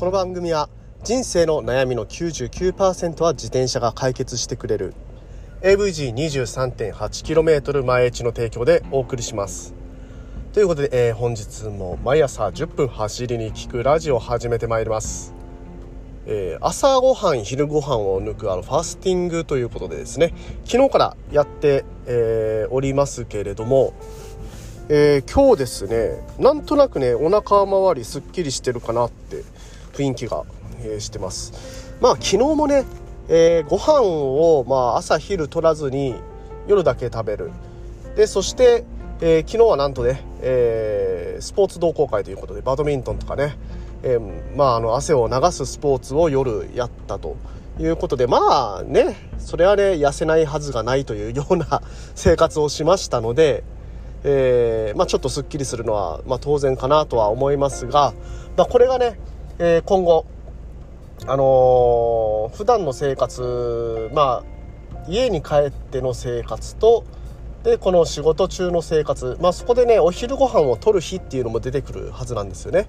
この番組は人生の悩みの99%は自転車が解決してくれる。AVG23.8km 前地の提供でお送りします。ということで、えー、本日も毎朝10分走りに聞くラジオを始めてまいります、えー、朝ごはん昼ごはんを抜くあのファスティングということでですね。昨日からやって、えー、おりますけれどもえー、今日ですねなんとなくねお腹周りすっきりしてるかなって雰囲気が、えー、してます。まあ昨日もね、えー、ご飯をまあ朝昼取らずに夜だけ食べる。でそして、えー、昨日はなんとね、えー、スポーツ同好会ということでバドミントンとかね、えー、まああの汗を流すスポーツを夜やったということでまあねそれはね痩せないはずがないというような 生活をしましたのでえー、まあ、ちょっとすっきりするのは、まあ、当然かなとは思いますが、まあ、これがね、えー、今後、あのー、普段の生活、まあ、家に帰っての生活とでこの仕事中の生活、まあ、そこでねお昼ご飯を取る日っていうのも出てくるはずなんですよね。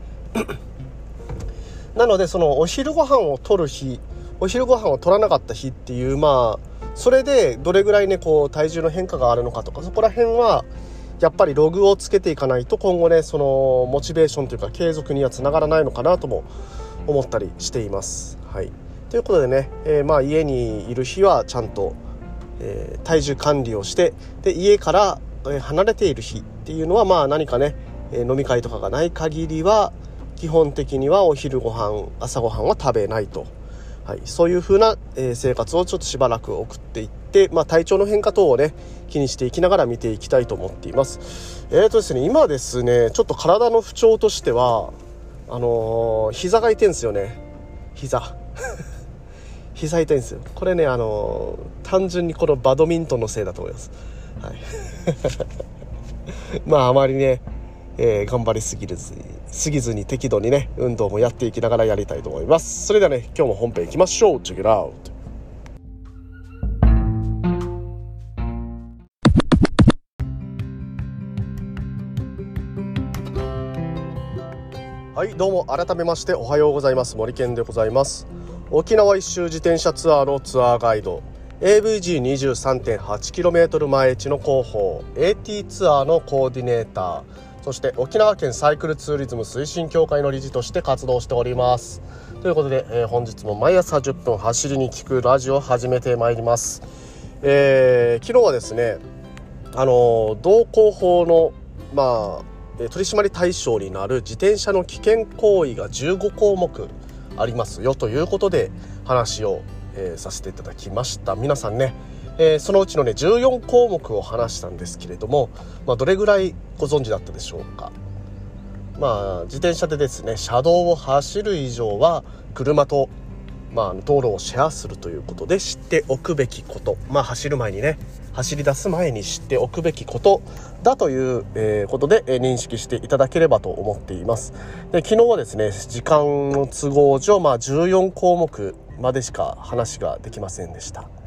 なのでそのお昼ご飯を取る日お昼ご飯を取らなかった日っていうまあそれでどれぐらいねこう体重の変化があるのかとかそこら辺はやっぱりログをつけていかないと今後ねそのモチベーションというか継続にはつながらないのかなとも思ったりしています。はい、ということでね、えー、まあ家にいる日はちゃんと、えー、体重管理をしてで家から離れている日っていうのはまあ何かね、飲み会とかがない限りは基本的にはお昼ご飯朝ごはんは食べないと。はい、そういう風な、え、生活をちょっとしばらく送っていって、まあ、体調の変化等をね気にしていきながら見ていきたいと思っています。えーとですね今ですねちょっと体の不調としてはあのー、膝が痛いんですよね。膝。膝痛いんですよ。これねあのー、単純にこのバドミントンのせいだと思います。はい。まああまりねえー、頑張りすぎるすぎずに適度にね運動もやっていきながらやりたいと思います。それではね今日も本編いきましょう。Check it out. はいどうも改めましておはようございます。森健でございます。沖縄一周自転車ツアーのツアーガイド。AVG23.8km 前地の広報。AT ツアーのコーディネーター。そして沖縄県サイクルツーリズム推進協会の理事として活動しております。ということで、えー、本日も毎朝10分走りに聞くラジオを始めてまいります、えー、昨日はですねあの道交法のまあ取締り対象になる自転車の危険行為が15項目ありますよということで話を、えー、させていただきました。皆さんねえー、そのうちのね14項目を話したんですけれども、まあ、どれぐらいご存知だったでしょうか。まあ自転車でですね車道を走る以上は車と、まあ、道路をシェアするということで知っておくべきこと。まあ走る前にね走り出す前に知っておくべきこと。だという、え、ことで、え、認識していただければと思っています。で昨日はですね時間の都合上、まあ、14項目までしか話ができませんでした。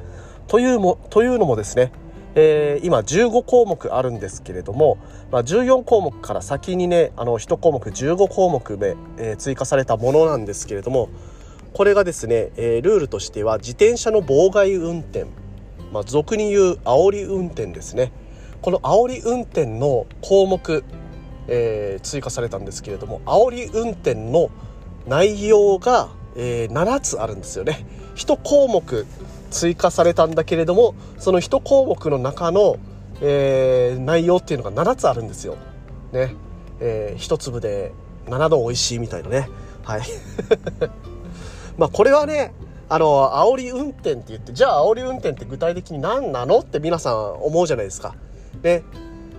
というもというのもですね、えー、今15項目あるんですけれども、まあ、14項目から先にねあの1項目15項目目、えー、追加されたものなんですけれどもこれがですね、えー、ルールとしては自転車の妨害運転、まあ、俗に言う煽り運転ですねこの煽り運転の項目、えー、追加されたんですけれども煽り運転の内容が、えー、7つあるんですよね。1項目追加されたんだけれどもその1項目の中の、えー、内容っていうのが7つあるんですよ。ね。えー、1粒で7度美味しいみたいなね。はい。まあこれはねあの煽り運転って言ってじゃあ煽り運転って具体的に何なの？って皆さん思うじゃないですか。ね。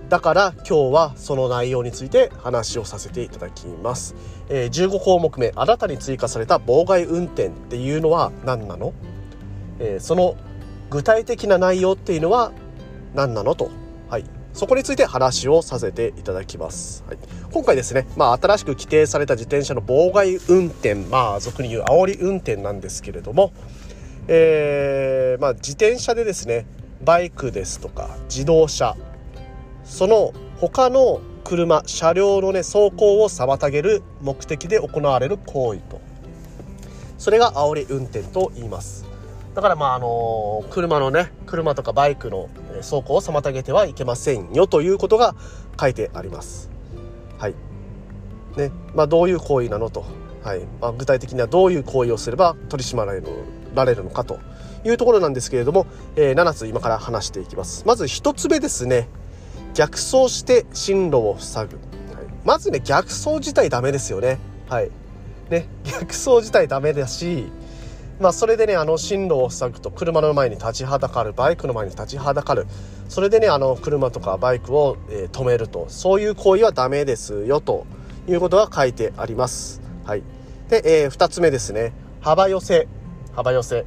だから今日はその内容について話をさせていただきます。えー、15項目目新たに追加された妨害運転っていうのは何なの？えー、その具体的な内容っていうのは何なのと、はい、そこについて話をさせていただきます。はい、今回ですね、まあ、新しく規定された自転車の妨害運転、まあ、俗に言う煽り運転なんですけれども、えー、まあ、自転車でですね、バイクですとか自動車、その他の車、車両のね、走行を妨げる目的で行われる行為と。それが煽り運転と言います。だからまああの車のね車とかバイクの走行を妨げてはいけませんよということが書いてあります。はい。ね。まあどういう行為なのと。はい。まあ、具体的にはどういう行為をすれば取り締まられるのかというところなんですけれども、えー、7つ今から話していきます。まず1つ目ですね。逆走して進路を塞ぐ、はい、まずね逆走自体ダメですよね。はい。ね。逆走自体ダメだしまあそれでねあの進路を塞ぐと車の前に立ちはだかるバイクの前に立ちはだかる。それでねあの車とかバイクを、えー、止めると。そういう行為はダメですよということが書いてあります。はい。で、えー、2つ目ですね。幅寄せ。幅寄せ、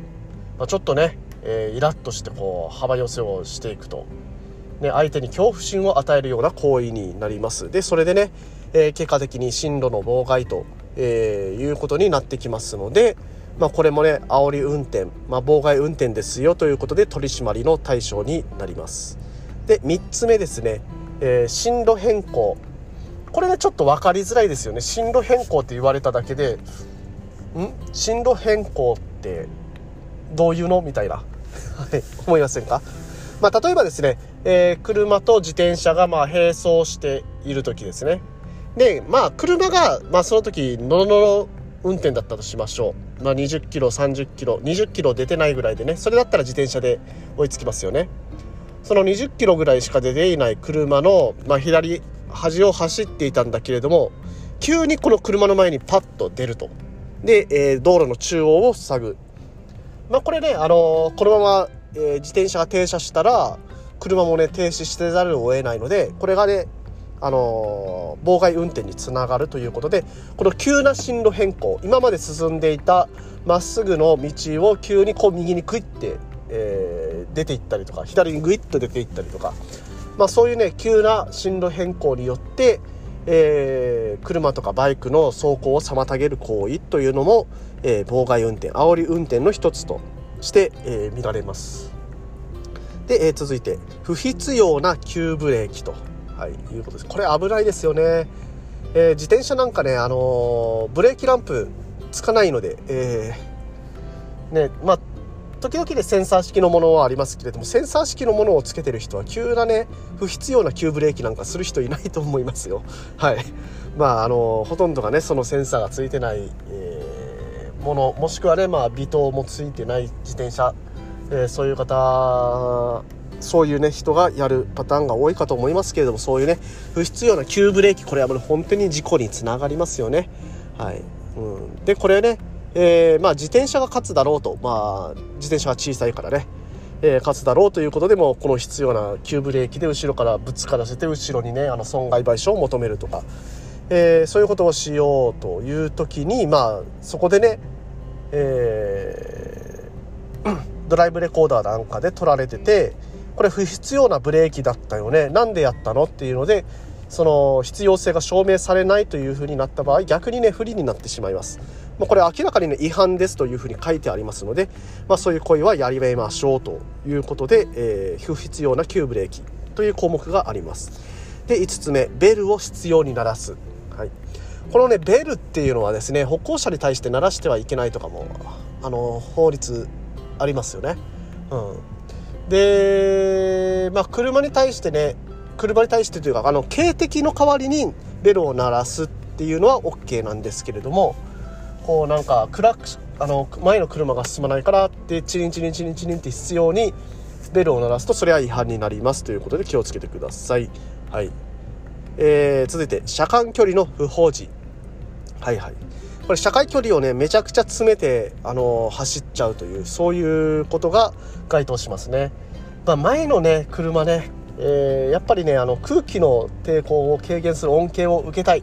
まあ、ちょっとね、えー、イラッとしてこう幅寄せをしていくと、ね、相手に恐怖心を与えるような行為になります。でそれでね、えー、結果的に進路の妨害と、えいうことになってきますので、まあ、これもね煽り運転、まあ、妨害運転ですよということで取り締まりの対象になります。で3つ目ですね、え進路変更。これねちょっと分かりづらいですよね。進路変更って言われただけでん？進路変更ってどういうの？みたいな。はい思いませんか？まあ、例えばですね、えー、車と自転車がまあ並走している時ですね。でまあ車が、まあ、その時ノロノロ運転だったとしましょう、まあ、20キロ30キロ20キロ出てないぐらいでねそれだったら自転車で追いつきますよね。その20キロぐらいしか出ていない車の、まあ、左端を走っていたんだけれども急にこの車の前にパッと出ると。で、えー、道路の中央を塞ぐ。まあこれね、あのー、このまま、えー、自転車が停車したら車もね停止してざるを得ないのでこれがねあの、妨害運転につながるということでこの急な進路変更今まで進んでいたまっすぐの道を急にこう右にクイッて、えー、出ていったりとか左にグイッと出ていったりとかまあ、そういうね急な進路変更によって、えー、車とかバイクの走行を妨げる行為というのも、えー、妨害運転煽り運転の一つとして、え、見られます。で、え、続いて不必要な急ブレーキと、はい、いうことです。これ危ないですよね。えー、自転車なんかね、あのー、ブレーキランプつかないので、えー、ねまあ、時々でセンサー式のものはありますけれどもセンサー式のものをつけてる人は急なね不必要な急ブレーキなんかする人いないと思いますよはいまああのほとんどがねそのセンサーがついてない、えー、ものもしくはねまあ微灯もついてない自転車、えー、そういう方そういうね人がやるパターンが多いかと思いますけれどもそういうね不必要な急ブレーキこれはもう本当に事故につながりますよね。はい、うん、でこれねえー、まあ、自転車が勝つだろうと、まあ、自転車は小さいからね、えー、勝つだろうということでもこの必要な急ブレーキで後ろからぶつからせて後ろにねあの損害賠償を求めるとか、えー、そういうことをしようという時に、まあ、そこでね、えドライブレコーダーなんかで撮られててこれ不必要なブレーキだったよねなんでやったのっていうのでその必要性が証明されないというふうになった場合逆にね不利になってしまいます。まあ、これ明らかにね違反ですというふうに書いてありますので、まあ、そういう行為はやりましょうということで、えー、不必要な急ブレーキという項目があります。で5つ目ベルを必要に鳴らす。はい、このねベルっていうのはですね歩行者に対して鳴らしてはいけないとかもあの法律ありますよね。うん、で、まあ、車に対してね車に対してというかあの警笛の代わりにベルを鳴らすっていうのは OK なんですけれどもこうなんかクラックあの前の車が進まないからってチリンチリンチリンチリンって必要にベルを鳴らすとそれは違反になりますということで気をつけてください。はい。えー、続いて車間距離の不法時はいはい。これ社会距離をねめちゃくちゃ詰めて、あの、走っちゃうというそういうことが該当しますね。まあ、前のね車ね、えー、やっぱりねあの空気の抵抗を軽減する恩恵を受けたい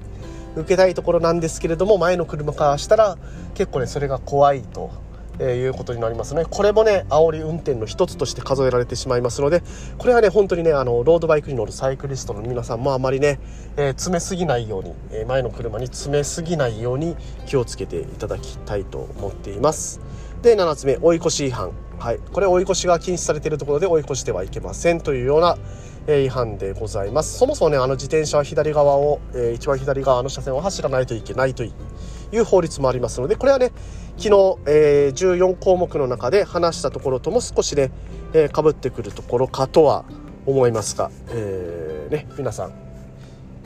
受けたいところなんですけれども前の車からしたら結構ねそれが怖いと。えー、いうことになりますね。これもね煽り運転の一つとして数えられてしまいますのでこれはね本当にねあのロードバイクに乗るサイクリストの皆さんもあまりね、えー、詰めすぎないように、えー、前の車に詰めすぎないように気をつけていただきたいと思っています。で7つ目追い越し違反。はい。これ追い越しが禁止されているところで追い越してはいけませんというような、え違反でございます。そもそもねあの自転車は左側を、えー、一番左側の車線を走らないといけないといういう法律もありますのでこれはね昨日、えー、14項目の中で話したところとも少しねかぶ、えー、ってくるところかとは思いますが、えー、ね、皆さん、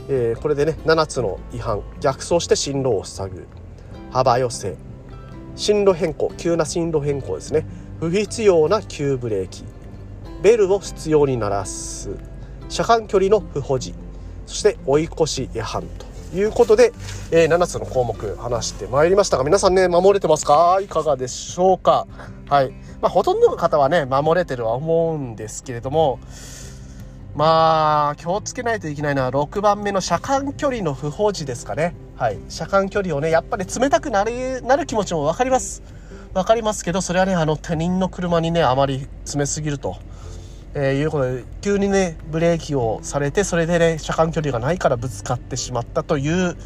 えー、これでね7つの違反。逆走して進路を塞ぐ。幅寄せ。進路変更。急な進路変更ですね。不必要な急ブレーキ。ベルを必要に鳴らす。車間距離の不保持。そして追い越し違反と。いうことで、えー、7つの項目話してまいりましたが皆さんね守れてますか？いかがでしょうか？はい。まあほとんどの方はね守れてるは思うんですけれどもまあ気をつけないといけないのは6番目の車間距離の不保持ですかね。はい。車間距離をねやっぱり冷たくなるなる気持ちも分かります。分かりますけどそれはねあの他人の車にねあまり詰めすぎるとえー、いうことで急にねブレーキをされてそれでね車間距離がないからぶつかってしまったという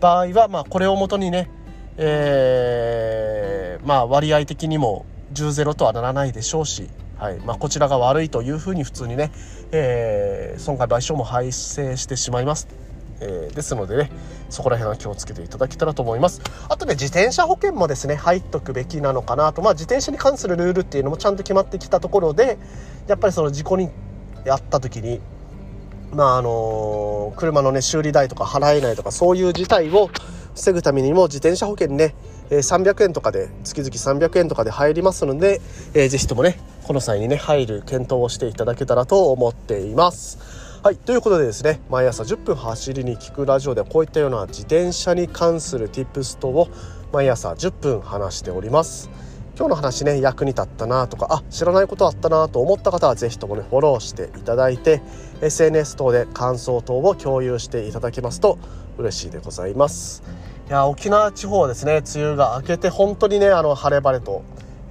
場合は、まあ、これをもとにね、えー、まあ、割合的にも10ゼロとはならないでしょうし、はいまあ、こちらが悪いというふうに普通にね、えー、損害賠償も発生してしまいます。えー、ですのでねそこら辺は気をつけていただけたらと思いますあとね自転車保険もですね入っとくべきなのかなとまあ自転車に関するルールっていうのもちゃんと決まってきたところでやっぱりその事故にあった時にまああのー、車のね修理代とか払えないとかそういう事態を防ぐためにも自転車保険ね300円とかで月々300円とかで入りますので、えー、ぜひともねこの際にね入る検討をしていただけたらと思っています。はいということでですね毎朝10分走りに聞くラジオでこういったような自転車に関する Tips 等を毎朝10分話しております。今日の話ね役に立ったなとかあ知らないことあったなと思った方は是非ともねフォローしていただいて SNS 等で感想等を共有していただけますと嬉しいでございます。いや沖縄地方はですね梅雨が明けて本当にねあの晴れ晴れと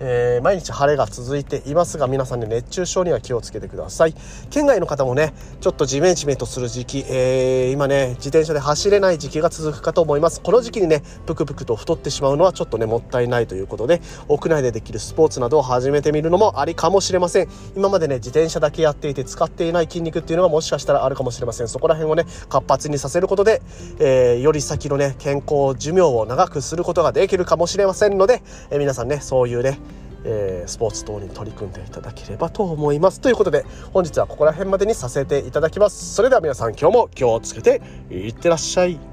えー、毎日晴れが続いていますが皆さんね熱中症には気をつけてください。県外の方もねちょっとジメジメとする時期、えー、今ね自転車で走れない時期が続くかと思います。この時期にねぷくぷくと太ってしまうのはちょっとねもったいないということで屋内でできるスポーツなどを始めてみるのもありかもしれません。今までね自転車だけやっていて使っていない筋肉っていうのがもしかしたらあるかもしれません。そこら辺をね活発にさせることで、えー、より先のね健康寿命を長くすることができるかもしれませんので、え皆さんねそういうねえー、スポーツ等に取り組んでいただければと思います。ということで本日はここら辺までにさせていただきます。それでは皆さん今日も気をつけていってらっしゃい。